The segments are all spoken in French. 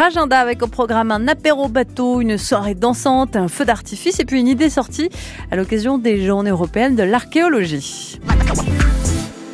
Agenda avec au programme un apéro bateau, une soirée dansante, un feu d'artifice et puis une idée sortie à l'occasion des journées européennes de l'archéologie.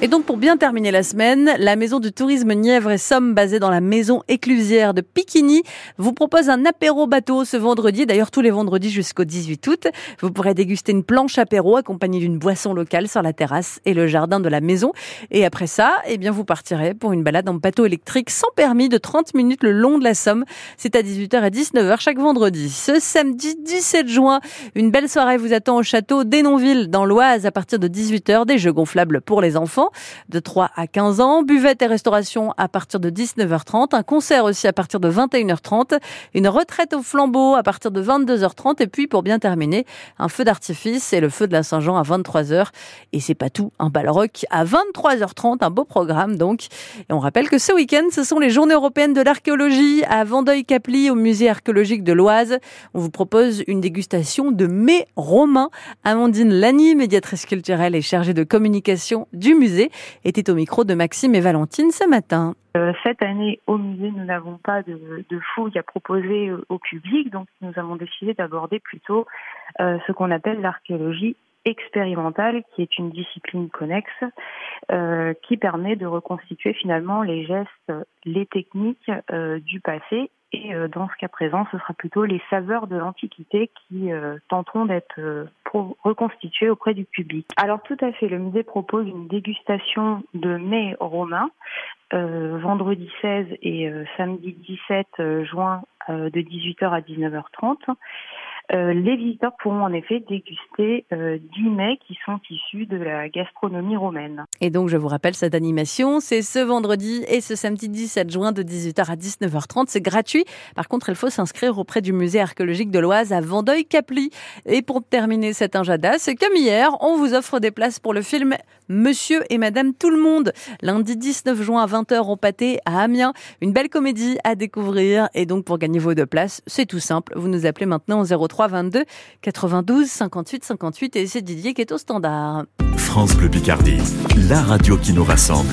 Et donc pour bien terminer la semaine, la maison du tourisme Nièvre et Somme basée dans la maison éclusière de Piquigny vous propose un apéro bateau ce vendredi, d'ailleurs tous les vendredis jusqu'au 18 août. Vous pourrez déguster une planche apéro accompagnée d'une boisson locale sur la terrasse et le jardin de la maison. Et après ça, eh bien vous partirez pour une balade en bateau électrique sans permis de 30 minutes le long de la Somme. C'est à 18h et 19h chaque vendredi. Ce samedi 17 juin, une belle soirée vous attend au château d'Enonville dans l'Oise à partir de 18h, des jeux gonflables pour les enfants de 3 à 15 ans, buvette et restauration à partir de 19h30, un concert aussi à partir de 21h30, une retraite au flambeau à partir de 22h30 et puis pour bien terminer, un feu d'artifice et le feu de la Saint-Jean à 23h. Et c'est pas tout, un bal rock à 23h30, un beau programme donc. Et on rappelle que ce week-end, ce sont les journées européennes de l'archéologie à Vendeuil-Caply au musée archéologique de l'Oise. On vous propose une dégustation de mets romains. Amandine Lani, médiatrice culturelle et chargée de communication du musée était au micro de Maxime et Valentine ce matin. Euh, cette année, au musée, nous n'avons pas de, fouilles à proposer euh, au public, donc nous avons décidé d'aborder plutôt euh, ce qu'on appelle l'archéologie expérimentale, qui est une discipline connexe, qui permet de reconstituer finalement les gestes, les techniques du passé et euh, dans ce cas présent, ce sera plutôt les saveurs de l'Antiquité qui euh, tenteront d'être euh, reconstituées auprès du public. Alors tout à fait, le musée propose une dégustation de mets romains vendredi 16 et samedi 17 juin de 18h à 19h30. Euh, les visiteurs pourront en effet déguster euh, 10 mets qui sont issus de la gastronomie romaine. Et donc, je vous rappelle, cette animation, c'est ce vendredi et ce samedi 17 juin de 18h à 19h30. C'est gratuit. Par contre, il faut s'inscrire auprès du musée archéologique de l'Oise à Vendeuil-Caply. Et pour terminer cet injada, c'est comme hier, on vous offre des places pour le film Monsieur et Madame Tout le Monde. Lundi 19 juin à 20h au pâté à Amiens. Une belle comédie à découvrir. Et donc, pour gagner vos deux places, c'est tout simple. Vous nous appelez maintenant au 03 22 92 58 58 et c'est Didier qui est au standard. France Bleu Picardie, la radio qui nous rassemble.